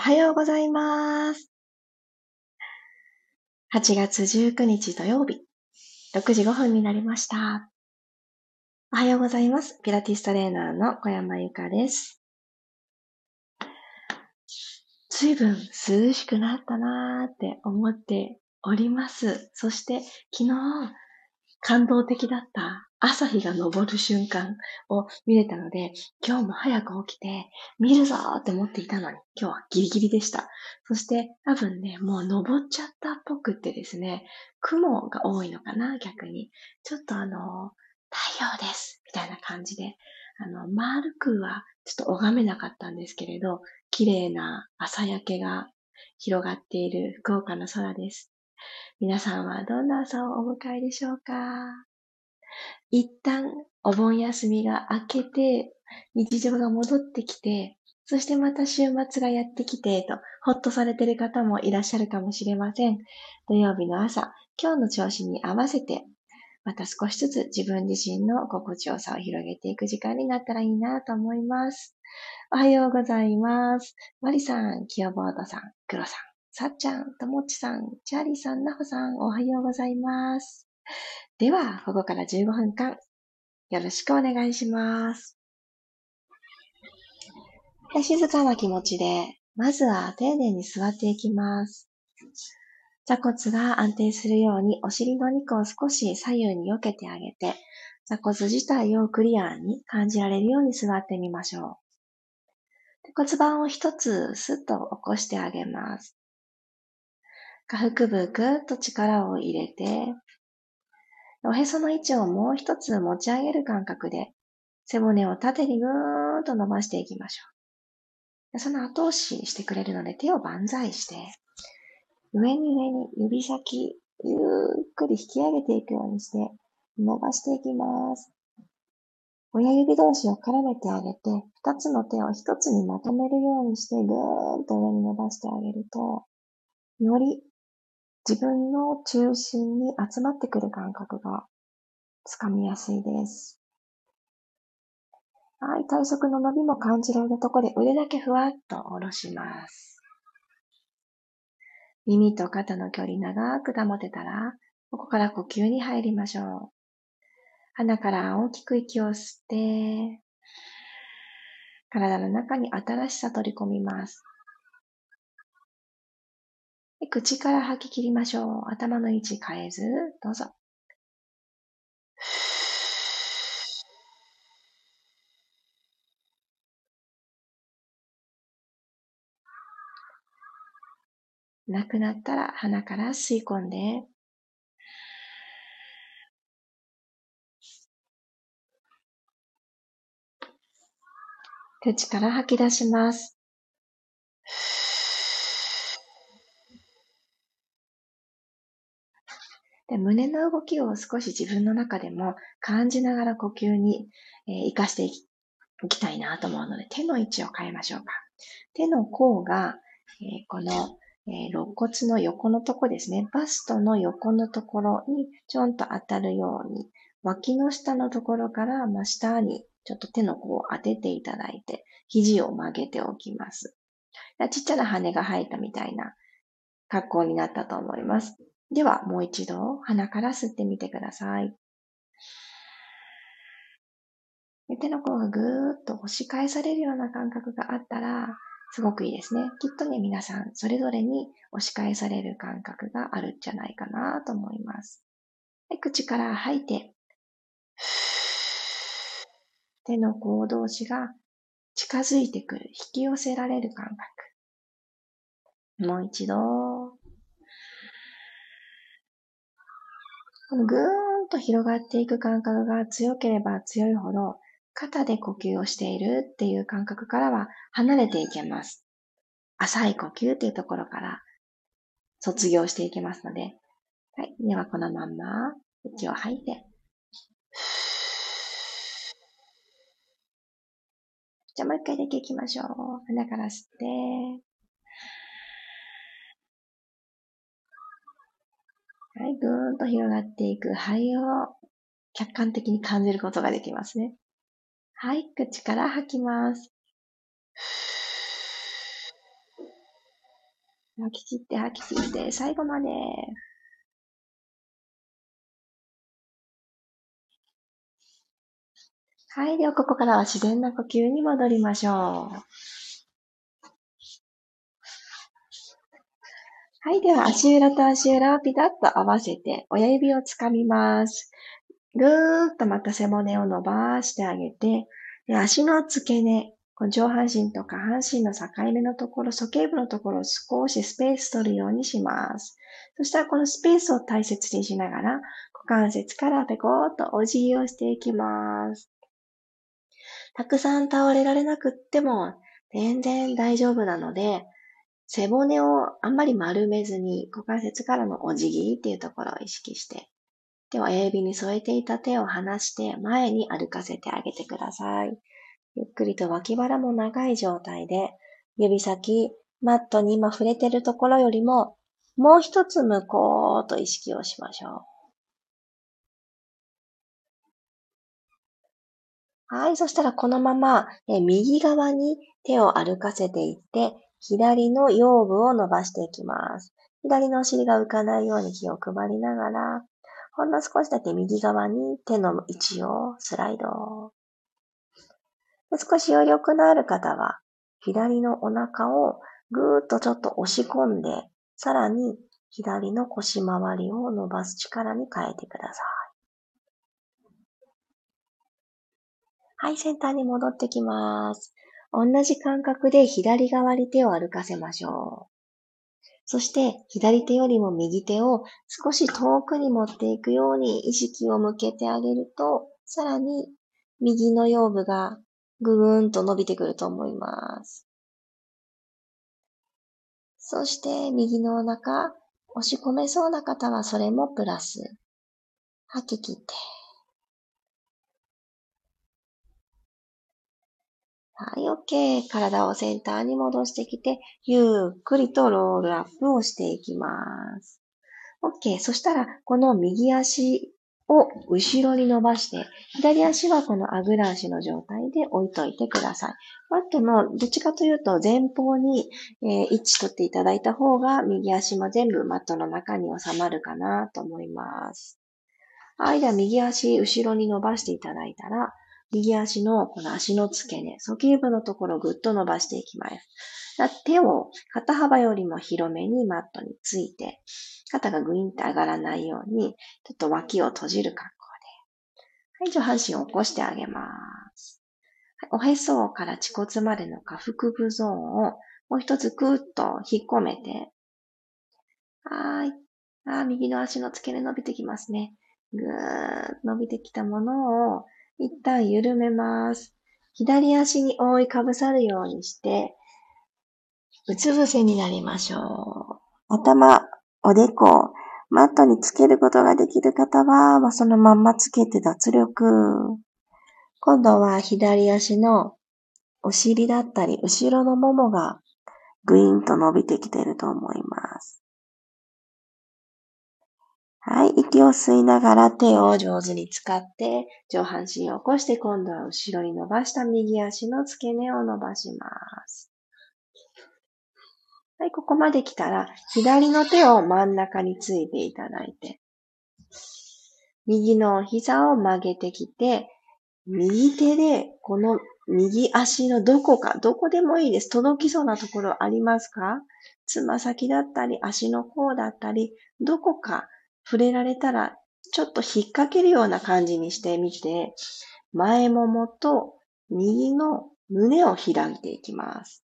おはようございます。8月19日土曜日、6時5分になりました。おはようございます。ピラティストレーナーの小山由かです。随分涼しくなったなーって思っております。そして昨日感動的だった朝日が昇る瞬間を見れたので、今日も早く起きて見るぞーって思っていたのに、今日はギリギリでした。そして多分ね、もう登っちゃったっぽくってですね、雲が多いのかな、逆に。ちょっとあの、太陽ですみたいな感じで、あの、丸くはちょっと拝めなかったんですけれど、綺麗な朝焼けが広がっている福岡の空です。皆さんはどんな朝をお迎えでしょうか？一旦お盆休みが明けて、日常が戻ってきて、そしてまた週末がやってきて、と、ほっとされている方もいらっしゃるかもしれません。土曜日の朝、今日の調子に合わせて、また少しずつ自分自身の心地よさを広げていく時間になったらいいなと思います。おはようございます。マリさん、キヨボードさん、クロさん、さっちゃん、ともっちさん、チャーリーさん、ナホさん、おはようございます。では、ここから15分間、よろしくお願いします。静かな気持ちで、まずは丁寧に座っていきます。座骨が安定するようにお尻の肉を少し左右に避けてあげて、座骨自体をクリアに感じられるように座ってみましょう。骨盤を一つスッと起こしてあげます。下腹部ぐっと力を入れて、おへその位置をもう一つ持ち上げる感覚で、背骨を縦にぐーっと伸ばしていきましょう。その後押ししてくれるので手を万歳して、上に上に指先、ゆっくり引き上げていくようにして、伸ばしていきます。親指同士を絡めてあげて、二つの手を一つにまとめるようにして、ぐーんと上に伸ばしてあげると、より自分の中心に集まってくる感覚がつかみやすいです。はい、体側の伸びも感じられるところで腕だけふわっと下ろします。耳と肩の距離長く保てたら、ここから呼吸に入りましょう。鼻から大きく息を吸って、体の中に新しさ取り込みます。口から吐き切りましょう。頭の位置変えず、どうぞ。なくなったら鼻から吸い込んで、口から吐き出します。で胸の動きを少し自分の中でも感じながら呼吸に、えー、活かしていきいきたいなと思うので、手の位置を変えましょうか。手の甲が、えー、この、えー、肋骨の横のとこですね。バストの横のところにちょんと当たるように、脇の下のところから真下にちょっと手の甲を当てていただいて、肘を曲げておきます。ちっちゃな羽が生えたみたいな格好になったと思います。では、もう一度鼻から吸ってみてください。手の甲がぐーっと押し返されるような感覚があったら、すごくいいですね。きっとね、皆さん、それぞれに押し返される感覚があるんじゃないかなと思います。で口から吐いて、手の甲同士が近づいてくる、引き寄せられる感覚。もう一度。このぐーんと広がっていく感覚が強ければ強いほど、肩で呼吸をしているっていう感覚からは離れていけます。浅い呼吸っていうところから卒業していけますので、はい。ではこのまんま息を吐いて、じゃあもう一回だけ行きましょう。鼻から吸って、はい、ぐーんと広がっていく肺を客観的に感じることができますね。はい、口から吐きます。吐き切って吐き切って、最後まで。はい。では、ここからは自然な呼吸に戻りましょう。はい。では、足裏と足裏をピタッと合わせて、親指をつかみます。ぐーっとまた背骨を伸ばしてあげて、で足の付け根、上半身と下半身の境目のところ、鼠径部のところを少しスペース取るようにします。そしたらこのスペースを大切にしながら、股関節からペコーっとお辞儀をしていきます。たくさん倒れられなくっても全然大丈夫なので、背骨をあんまり丸めずに股関節からのお辞儀っていうところを意識して、では親指に添えていた手を離して前に歩かせてあげてください。ゆっくりと脇腹も長い状態で、指先、マットに今触れてるところよりも、もう一つ向こうと意識をしましょう。はい。そしたらこのまま、え右側に手を歩かせていって、左の腰部を伸ばしていきます。左のお尻が浮かないように気を配りながら、ほんの少しだけ右側に手の位置をスライド。少し余力のある方は、左のお腹をぐーっとちょっと押し込んで、さらに左の腰回りを伸ばす力に変えてください。はい、センターに戻ってきます。同じ感覚で左側に手を歩かせましょう。そして左手よりも右手を少し遠くに持っていくように意識を向けてあげると、さらに右の腰部がぐーんと伸びてくると思います。そして右のお腹、押し込めそうな方はそれもプラス。吐き切って。はい、OK。体をセンターに戻してきて、ゆっくりとロールアップをしていきます。OK。そしたら、この右足を後ろに伸ばして、左足はこのあぐら足の状態で置いといてください。マットのどっちかというと前方に、え、位置取っていただいた方が右足も全部マットの中に収まるかなと思います。はい。では右足後ろに伸ばしていただいたら、右足のこの足の付け根、鼠径部のところをぐっと伸ばしていきます。手を肩幅よりも広めにマットについて、肩がグインと上がらないように、ちょっと脇を閉じる格好で。はい、上半身を起こしてあげます。はい、おへそから恥骨までの下腹部ゾーンをもう一つぐーっと引っ込めて。はい。あ右の足の付け根伸びてきますね。ぐーっと伸びてきたものを一旦緩めます。左足に覆いかぶさるようにして、うつ伏せになりましょう。頭、おでこ、マットにつけることができる方は、まあ、そのまんまつけて脱力。今度は左足のお尻だったり、後ろのももがグイーンと伸びてきていると思います。はい。息を吸いながら手を上手に使って上半身を起こして今度は後ろに伸ばした右足の付け根を伸ばします。はい。ここまで来たら左の手を真ん中についていただいて右の膝を曲げてきて右手でこの右足のどこか、どこでもいいです。届きそうなところありますか？つま先だったり、足の甲だったり、どこか触れられたら、ちょっと引っ掛けるような感じにしてみて、前ももと右の胸を開いていきます。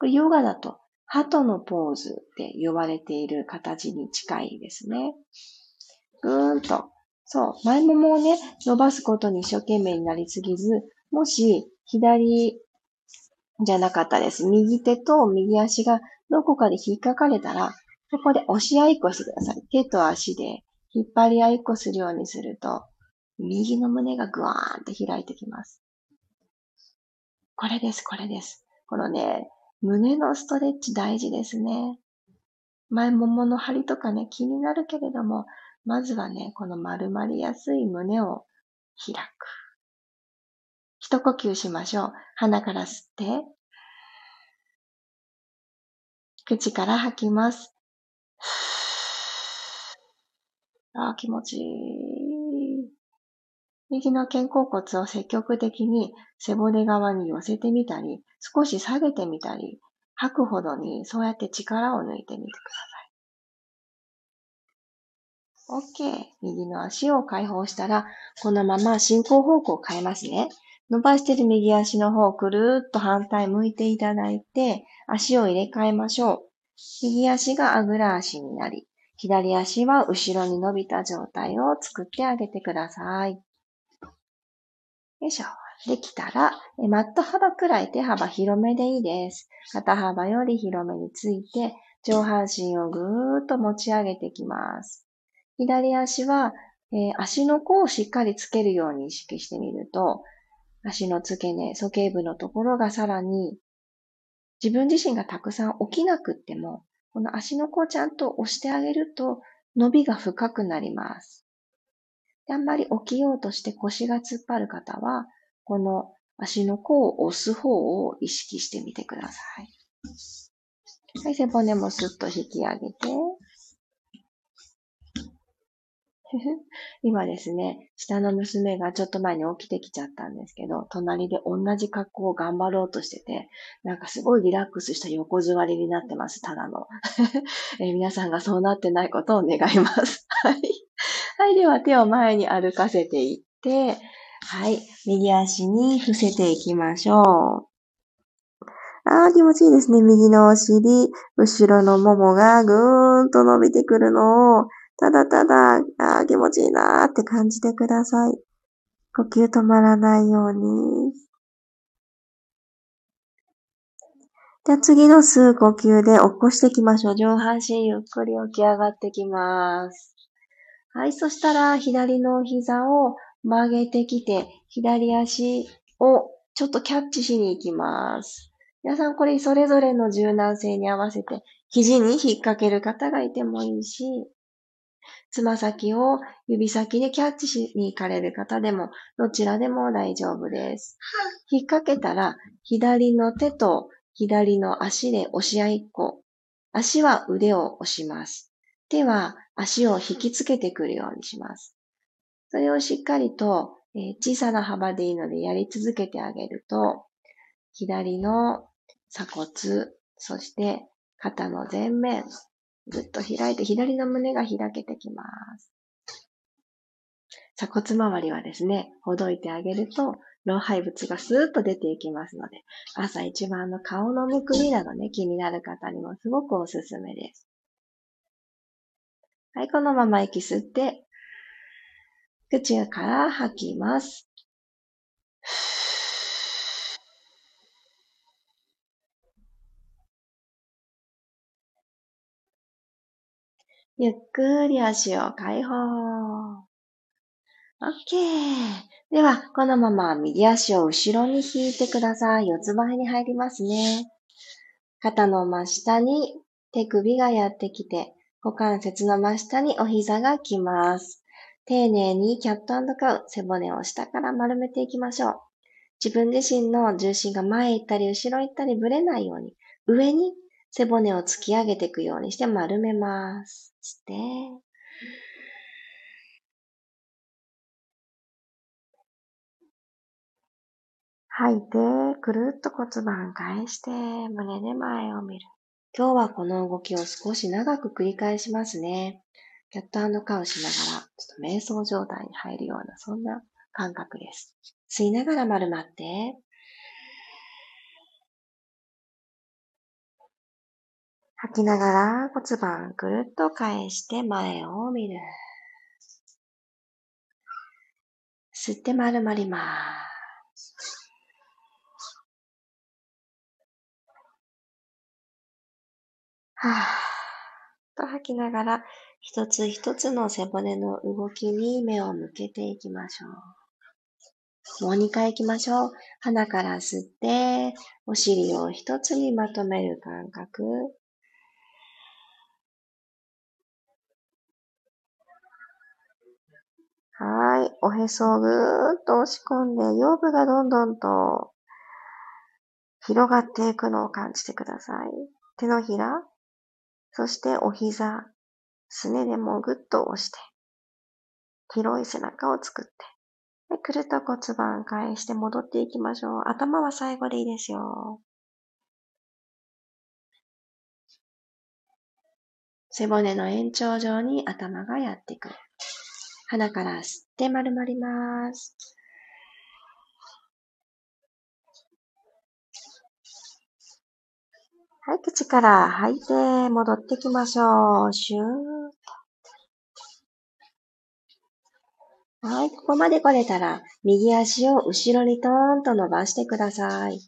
これヨガだと、鳩のポーズって呼ばれている形に近いですね。ぐーんと。そう。前ももをね、伸ばすことに一生懸命になりすぎず、もし左じゃなかったです。右手と右足がどこかで引っかかれたら、ここで押し合いっこしてください。手と足で引っ張り合いっこするようにすると、右の胸がぐわーんって開いてきます。これです、これです。このね、胸のストレッチ大事ですね。前ももの張りとかね、気になるけれども、まずはね、この丸まりやすい胸を開く。一呼吸しましょう。鼻から吸って、口から吐きます。ああ、気持ちいい。右の肩甲骨を積極的に背骨側に寄せてみたり、少し下げてみたり、吐くほどにそうやって力を抜いてみてください。OK。右の足を解放したら、このまま進行方向を変えますね。伸ばしている右足の方を、くるーっと反対向いていただいて、足を入れ替えましょう。右足があぐら足になり、左足は後ろに伸びた状態を作ってあげてください。よいしょ。できたら、マット幅くらい手幅広めでいいです。肩幅より広めについて、上半身をぐーっと持ち上げていきます。左足は、えー、足の甲をしっかりつけるように意識してみると、足の付け根、鼠径部のところがさらに自分自身がたくさん起きなくっても、この足の甲をちゃんと押してあげると伸びが深くなります。であんまり起きようとして腰が突っ張る方は、この足の甲を押す方を意識してみてください。はい、背骨もスッと引き上げて、今ですね、下の娘がちょっと前に起きてきちゃったんですけど、隣で同じ格好を頑張ろうとしてて、なんかすごいリラックスした横座りになってます、ただの。え皆さんがそうなってないことを願います。はい。はい、では手を前に歩かせていって、はい、右足に伏せていきましょう。ああ、気持ちいいですね。右のお尻、後ろのももがぐーんと伸びてくるのをただただ、ああ、気持ちいいなーって感じてください。呼吸止まらないように。じゃあ次の吸う呼吸で起こしていきましょう。上半身ゆっくり起き上がってきます。はい、そしたら左の膝を曲げてきて、左足をちょっとキャッチしに行きます。皆さんこれそれぞれの柔軟性に合わせて肘に引っ掛ける方がいてもいいし、つま先を指先でキャッチしに行かれる方でも、どちらでも大丈夫です。引っ掛けたら、左の手と左の足で押し合いっこ。足は腕を押します。手は足を引きつけてくるようにします。それをしっかりと、え、小さな幅でいいのでやり続けてあげると、左の鎖骨、そして肩の前面、ぐっと開いて左の胸が開けてきます。鎖骨周りはですね、ほどいてあげると、老廃物がスーッと出ていきますので、朝一番の顔のむくみなどね、気になる方にもすごくおすすめです。はい、このまま息吸って、口から吐きます。ゆっくり足を解放。OK。では、このまま右足を後ろに引いてください。四つ前に入りますね。肩の真下に手首がやってきて、股関節の真下にお膝が来ます。丁寧にキャットカウ、背骨を下から丸めていきましょう。自分自身の重心が前行ったり後ろ行ったりぶれないように、上に背骨を突き上げていくようにして丸めます。吸って、吐いて、くるっと骨盤返して、胸で前を見る。今日はこの動きを少し長く繰り返しますね。キャットカウしながら、ちょっと瞑想状態に入るような、そんな感覚です。吸いながら丸まって、吐きながら骨盤ぐるっと返して前を見る。吸って丸まります。はぁ。と吐きながら一つ一つの背骨の動きに目を向けていきましょう。もう二回行きましょう。鼻から吸って、お尻を一つにまとめる感覚。はい。おへそをぐーっと押し込んで、腰部がどんどんと広がっていくのを感じてください。手のひら、そしてお膝、すねでもぐっと押して、広い背中を作って、でくるっと骨盤返して戻っていきましょう。頭は最後でいいですよ。背骨の延長上に頭がやってくる。鼻から吸って丸まります。はい、口から吐いて戻ってきましょう。シューと。はい、ここまで来れたら、右足を後ろにトーンと伸ばしてください。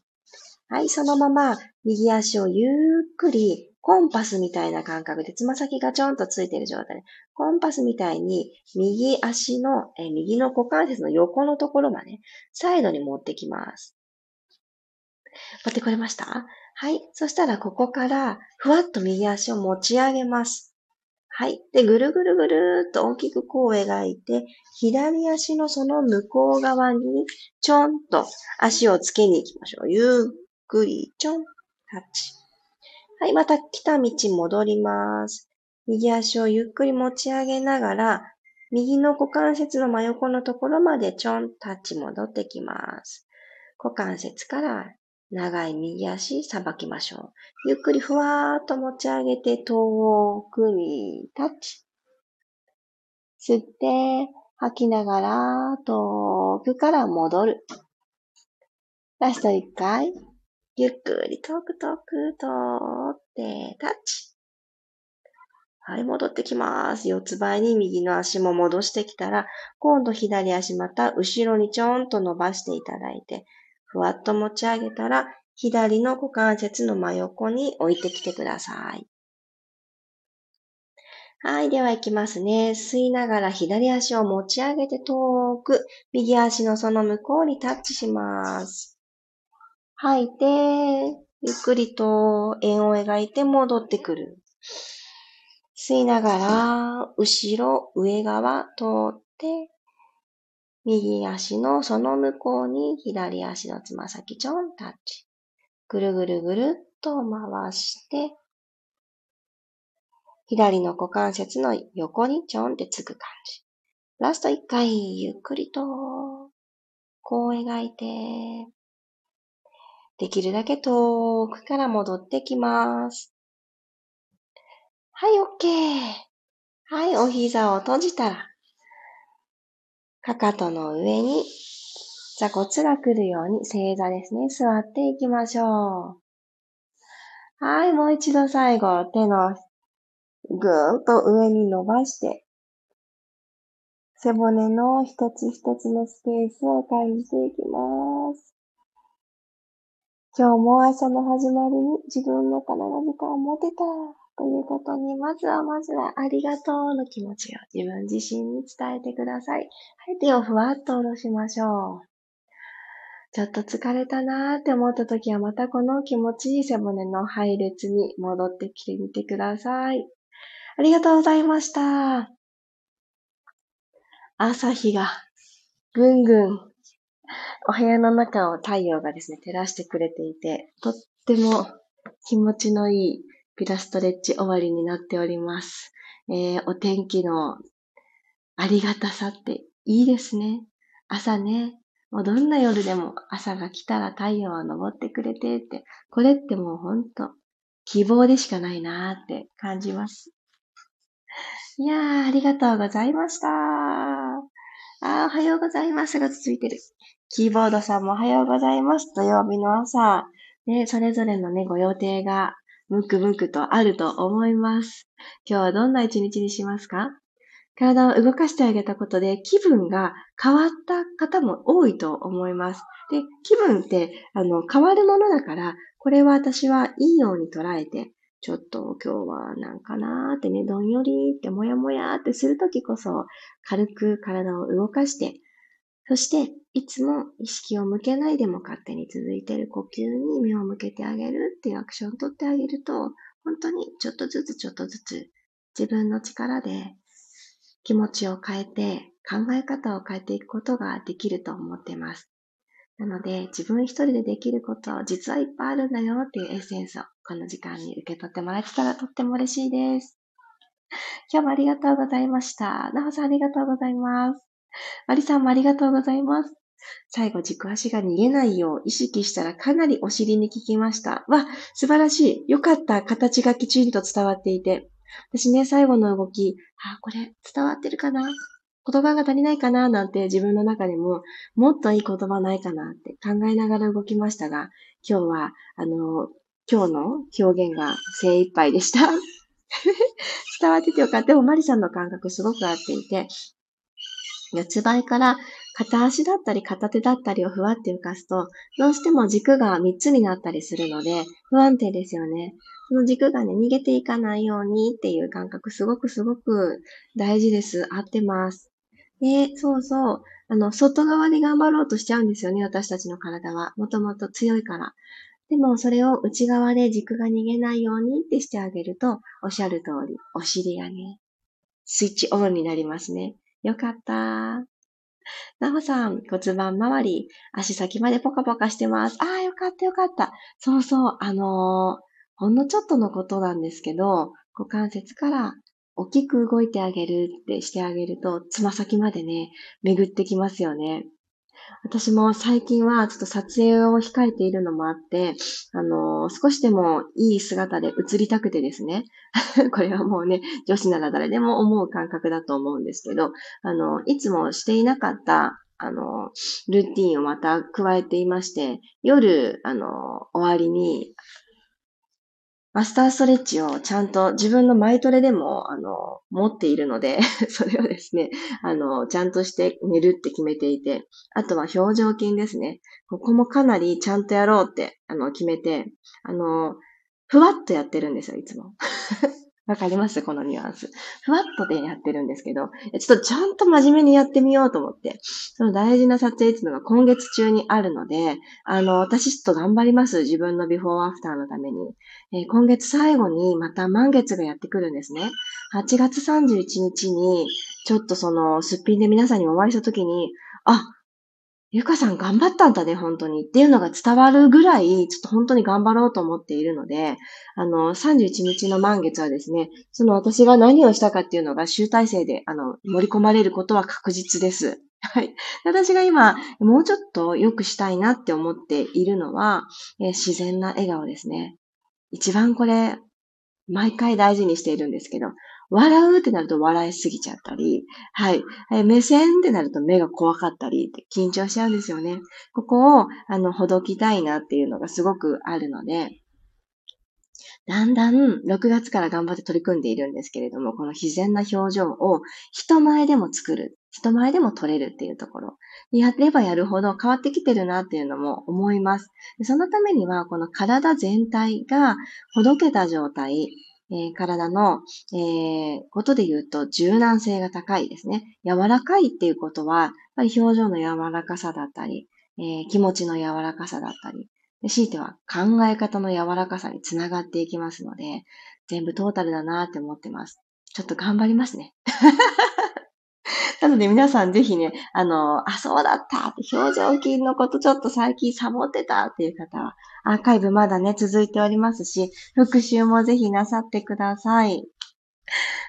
はい、そのまま、右足をゆっくりコンパスみたいな感覚で、つま先がちょんとついてる状態で、コンパスみたいに、右足の、え右の股関節の横のところまで、サイドに持ってきます。持ってこれました？はい。そしたら、ここから、ふわっと右足を持ち上げます。はい。で、ぐるぐるぐるっと大きくこう描いて、左足のその向こう側に、ちょんと足をつけに行きましょう。ゆっくり、ちょん、タッチ。はい、また来た道戻ります。右足をゆっくり持ち上げながら、右の股関節の真横のところまでちょんタッチ戻ってきます。股関節から長い右足さばきましょう。ゆっくりふわーっと持ち上げて遠くにタッチ。吸って吐きながら遠くから戻る。ラスト1回。ゆっくり遠く遠く通ってタッチ。はい、戻ってきます。四つ倍に右の足も戻してきたら、今度左足また後ろにちょんと伸ばしていただいて、ふわっと持ち上げたら、左の股関節の真横に置いてきてください。はい。では行きますね。吸いながら左足を持ち上げて遠く、右足のその向こうにタッチします。吐いて、ゆっくりと円を描いて戻ってくる。吸いながら、後ろ、上側通って、右足のその向こうに左足のつま先ちょんタッチ。ぐるぐるぐるっと回して、左の股関節の横にちょんってつく感じ。ラスト一回、ゆっくりと、こう描いて、できるだけ遠くから戻ってきます。はい、OK。はい、お膝を閉じたら、かかとの上に座骨が来るように正座ですね。座っていきましょう。はい、もう一度最後、手のぐーんと上に伸ばして、背骨の一つ一つのスペースを感じていきます。今日も朝の始まりに自分の体の時間を持てたということに、まずはまずはありがとうの気持ちを自分自身に伝えてください。はい、手をふわっと下ろしましょう。ちょっと疲れたなーって思った時はまたこの気持ちいい背骨の配列に戻ってきてみてください。ありがとうございました。朝日がぐんぐんお部屋の中を太陽がですね、照らしてくれていて、とっても気持ちのいいピラストレッチ終わりになっております。えー、お天気のありがたさっていいですね。朝ね、もうどんな夜でも朝が来たら太陽は昇ってくれてって、これってもうほんと希望でしかないなーって感じます。いやー、ありがとうございました。あおはようございますが続いてる。キーボードさんもおはようございます。土曜日の朝、ね、それぞれのね、ご予定がムクムクとあると思います。今日はどんな一日にしますか？体を動かしてあげたことで気分が変わった方も多いと思います。で、気分ってあの変わるものだから、これは私はいいように捉えて、ちょっと今日はなんかなーってね、どんよりーってもやもやってするときこそ、軽く体を動かして、そして、いつも意識を向けないでも勝手に続いている呼吸に目を向けてあげるっていうアクションをとってあげると、本当にちょっとずつちょっとずつ自分の力で気持ちを変えて考え方を変えていくことができると思っています。なので、自分一人でできること、実はいっぱいあるんだよっていうエッセンスをこの時間に受け取ってもらえてたらとっても嬉しいです。今日もありがとうございました。なほさんありがとうございます。マリさんもありがとうございます。最後、軸足が逃げないよう意識したらかなりお尻に効きました。わ、素晴らしい。よかった。形がきちんと伝わっていて。私ね、最後の動き、あ、これ伝わってるかな？言葉が足りないかな？なんて自分の中でももっといい言葉ないかなって考えながら動きましたが、今日は、あの、今日の表現が精一杯でした。伝わっててよかった。でもマリさんの感覚すごく合っていて、四つ倍から片足だったり片手だったりをふわって浮かすと、どうしても軸が3つになったりするので、不安定ですよね。その軸がね、逃げていかないようにっていう感覚、すごくすごく大事です。合ってます。で、そうそう。あの、外側で頑張ろうとしちゃうんですよね、私たちの体は。もともと強いから。でも、それを内側で軸が逃げないようにってしてあげると、おっしゃる通り、お尻がね、スイッチオンになりますね。よかった。なほさん、骨盤周り、足先までポカポカしてます。ああ、よかったよかった。そうそう、あのー、ほんのちょっとのことなんですけど、股関節から大きく動いてあげるってしてあげると、つま先までね、巡ってきますよね。私も最近はちょっと撮影を控えているのもあって、あの、少しでもいい姿で映りたくてですね。これはもうね、女子なら誰でも思う感覚だと思うんですけど、あの、いつもしていなかったあの、ルーティンをまた加えていまして、夜、あの、終わりに、マスターストレッチをちゃんと自分のマイトレでも、あの、持っているので それをですね、あの、ちゃんとして寝るって決めていて、あとは表情筋ですね。ここもかなりちゃんとやろうって、あの、決めて、あの、ふわっとやってるんですよ、いつも。わかります？このニュアンス。ふわっとでやってるんですけど、ちょっとちゃんと真面目にやってみようと思って、その大事な撮影っていうのが今月中にあるので、あの、私ちょっと頑張ります。自分のビフォーアフターのために。えー、今月最後にまた満月がやってくるんですね。8月31日に、ちょっとその、すっぴんで皆さんにお会いしたときに、あ、ゆかさん頑張ったんだね、本当に。っていうのが伝わるぐらい、ちょっと本当に頑張ろうと思っているので、あの、31日の満月はですね、その私が何をしたかっていうのが集大成で、あの、盛り込まれることは確実です。はい。私が今、もうちょっと良くしたいなって思っているのは、え自然な笑顔ですね。一番これ、毎回大事にしているんですけど、笑うってなると笑いすぎちゃったり、はい。目線ってなると目が怖かったりって緊張しちゃうんですよね。ここを、あの、ほどきたいなっていうのがすごくあるので、だんだん6月から頑張って取り組んでいるんですけれども、この自然な表情を人前でも作る、人前でも取れるっていうところ。やればやるほど変わってきてるなっていうのも思います。そのためには、この体全体がほどけた状態、えー、体の、えー、ことで言うと柔軟性が高いですね。柔らかいっていうことは、やっぱり表情の柔らかさだったり、えー、気持ちの柔らかさだったり、強いては考え方の柔らかさにつながっていきますので、全部トータルだなって思ってます。ちょっと頑張りますね。なので皆さんぜひね、あの、あ、そうだったって表情筋のことちょっと最近サボってたっていう方は、アーカイブまだね、続いておりますし、復習もぜひなさってください。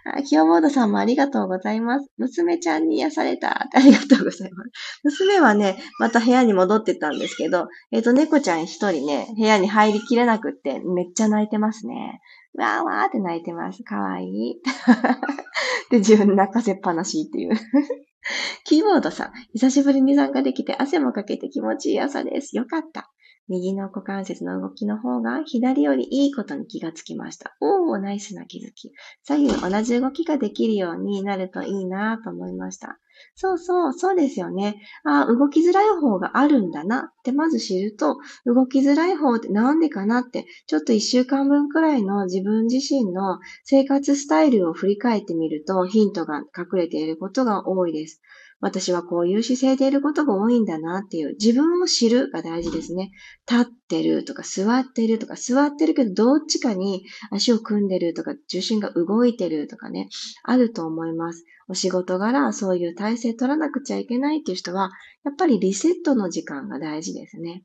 あ、キヨボードさんもありがとうございます。娘ちゃんに癒された。ありがとうございます。娘はね、また部屋に戻ってたんですけど、えっ、ー、と、猫ちゃん一人ね、部屋に入りきれなくって、めっちゃ泣いてますね。わーわーって泣いてます。かわいい。で、自分泣かせっぱなしっていう。キーボードさん、久しぶりに参加できて汗もかけて気持ちいい朝です。よかった。右の股関節の動きの方が左よりいいことに気がつきました。おー、ナイスな気づき。左右同じ動きができるようになるといいなと思いました。そうそう、そうですよね。あ動きづらい方があるんだなってまず知ると、動きづらい方ってなんでかなって、ちょっと一週間分くらいの自分自身の生活スタイルを振り返ってみるとヒントが隠れていることが多いです。私はこういう姿勢でいることが多いんだなっていう自分を知るが大事ですね。立ってるとか座ってるとか座ってるけどどっちかに足を組んでるとか重心が動いてるとかね、あると思います。お仕事柄そういう体勢取らなくちゃいけないっていう人は、やっぱりリセットの時間が大事ですね。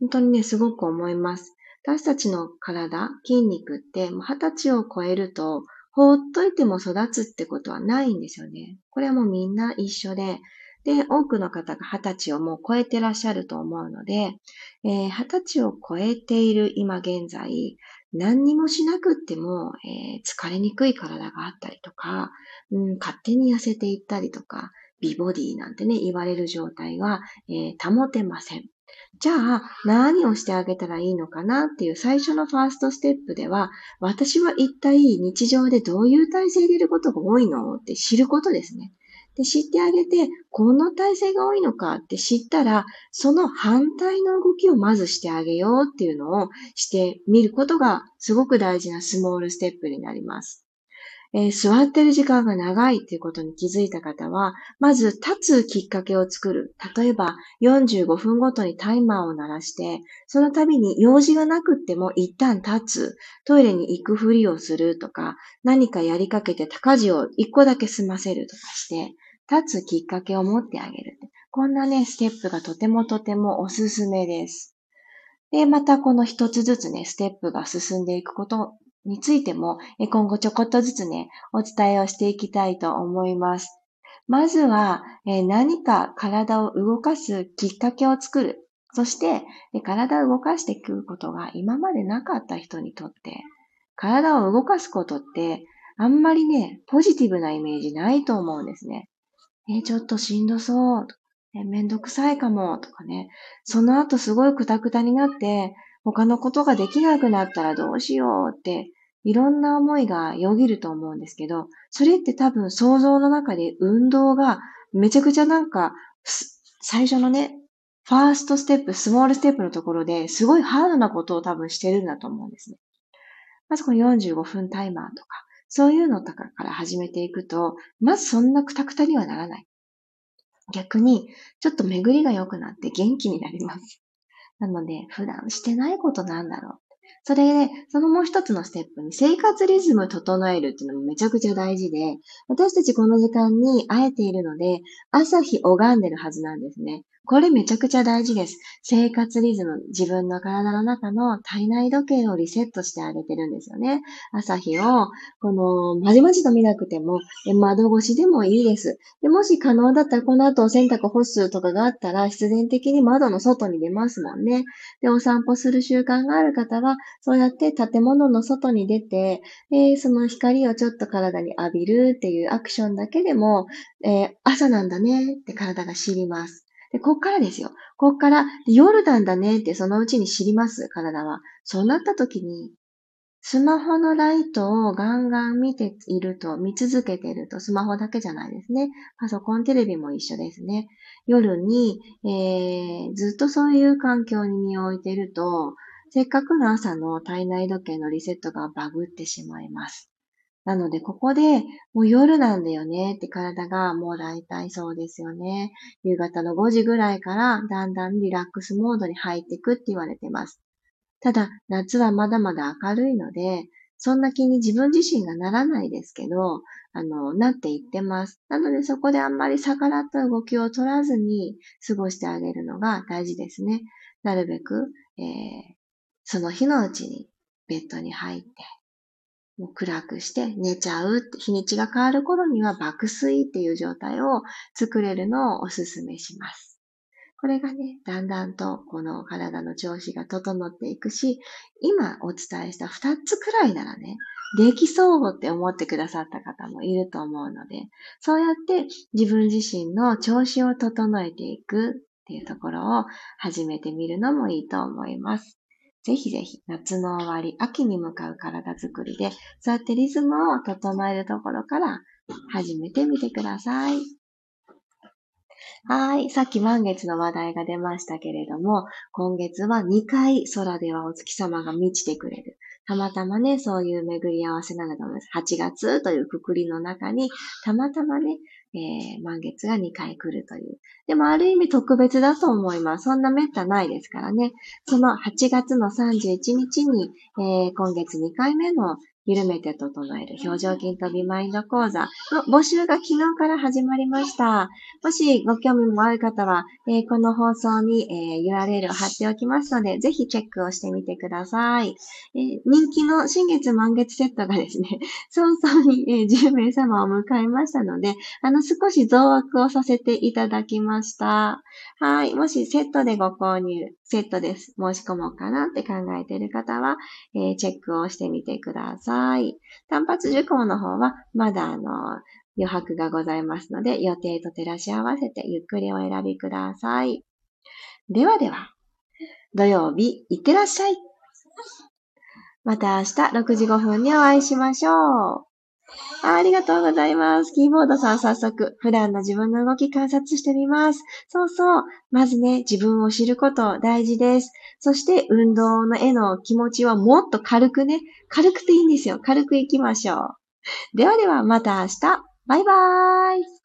本当にね、すごく思います。私たちの体、筋肉って二十歳を超えると放っといても育つってことはないんですよね。これはもうみんな一緒で、で、多くの方が二十歳をもう超えてらっしゃると思うので、えー、二十歳を超えている今現在、何にもしなくっても、えー、疲れにくい体があったりとか、うん、勝手に痩せていったりとか、美ボディなんてね、言われる状態は、えー、保てません。じゃあ、何をしてあげたらいいのかなっていう最初のファーストステップでは、私は一体日常でどういう体勢でいることが多いのって知ることですね。で、知ってあげて、この体勢が多いのかって知ったら、その反対の動きをまずしてあげようっていうのをしてみることがすごく大事なスモールステップになります。えー、座ってる時間が長いっていうことに気づいた方は、まず立つきっかけを作る。例えば、45分ごとにタイマーを鳴らして、その度に用事がなくっても一旦立つ、トイレに行くふりをするとか、何かやりかけて高事を一個だけ済ませるとかして、立つきっかけを持ってあげる。こんなね、ステップがとてもとてもおすすめです。で、またこの一つずつね、ステップが進んでいくことについても、今後ちょこっとずつね、お伝えをしていきたいと思います。まずは、何か体を動かすきっかけを作る。そして、体を動かしていくことが今までなかった人にとって、体を動かすことって、あんまりね、ポジティブなイメージないと思うんですね。えちょっとしんどそうとか、めんどくさいかもとかね。その後すごいクタクタになって、他のことができなくなったらどうしようって、いろんな思いがよぎると思うんですけど、それって多分想像の中で運動がめちゃくちゃなんか、最初のね、ファーストステップ、スモールステップのところですごいハードなことを多分してるんだと思うんですね。まずこの45分タイマーとか、そういうのとかから始めていくと、まずそんなクタクタにはならない。逆に、ちょっと巡りが良くなって元気になります。なので、普段してないことなんだろう。それで、そのもう一つのステップに生活リズム整えるっていうのもめちゃくちゃ大事で、私たちこの時間に会えているので、朝日拝んでるはずなんですね。これめちゃくちゃ大事です。生活リズム、自分の体の中の体内時計をリセットしてあげてるんですよね。朝日を、この、まじまじと見なくても、窓越しでもいいです。でもし可能だったら、この後お洗濯干すとかがあったら、必然的に窓の外に出ますもんね。で、お散歩する習慣がある方は、そうやって建物の外に出て、でその光をちょっと体に浴びるっていうアクションだけでも、えー、朝なんだねって体が知ります。で、こっからですよ。こっから、夜なんだねってそのうちに知ります、体は。そうなった時に、スマホのライトをガンガン見ていると、見続けていると、スマホだけじゃないですね。パソコン、テレビも一緒ですね。夜に、えー、ずっとそういう環境に身を置いていると、せっかくの朝の体内時計のリセットがバグってしまいます。なので、ここで、もう夜なんだよねって体がもう大体そうですよね。夕方の5時ぐらいからだんだんリラックスモードに入っていくって言われてます。ただ、夏はまだまだ明るいので、そんな気に自分自身がならないですけど、あの、なっていってます。なのでそこであんまり逆らった動きを取らずに過ごしてあげるのが大事ですね。なるべく、えー、その日のうちにベッドに入って、もう暗くして寝ちゃう日にちが変わる頃には爆睡っていう状態を作れるのをお勧めします。これがね、だんだんとこの体の調子が整っていくし、今お伝えした2つくらいならね、できそうって思ってくださった方もいると思うので、そうやって自分自身の調子を整えていくっていうところを始めてみるのもいいと思います。ぜひぜひ夏の終わり、秋に向かう体づくりで、そうやってリズムを整えるところから始めてみてください。はい。さっき満月の話題が出ましたけれども、今月は2回空ではお月様が満ちてくれる。たまたまね、そういう巡り合わせなんだと思います。8月というくくりの中に、たまたまね、えー、満月が2回来るという。でもある意味特別だと思います。そんな滅多ないですからね。その8月の31日に、えー、今月2回目の緩めて整える表情筋とビマインド講座の募集が昨日から始まりました。もしご興味もある方は、えー、この放送に、えー、URL を貼っておきますので、ぜひチェックをしてみてください。えー、人気の新月満月セットがですね、早々に、え10名様を迎えましたので、あの、少し増枠をさせていただきました。はい。もしセットでご購入、セットです。申し込もうかなって考えている方は、えチェックをしてみてください。さい。単発受講の方は、まだあの、余白がございますので、予定と照らし合わせてゆっくりお選びください。ではでは、土曜日、いってらっしゃい。また明日6時5分にお会いしましょう。ありがとうございます。キーボードさん早速、普段の自分の動き観察してみます。そうそう。まずね、自分を知ること大事です。そして運動の絵の気持ちはもっと軽くね、軽くていいんですよ。軽く行きましょう。ではではまた明日。バイバーイ。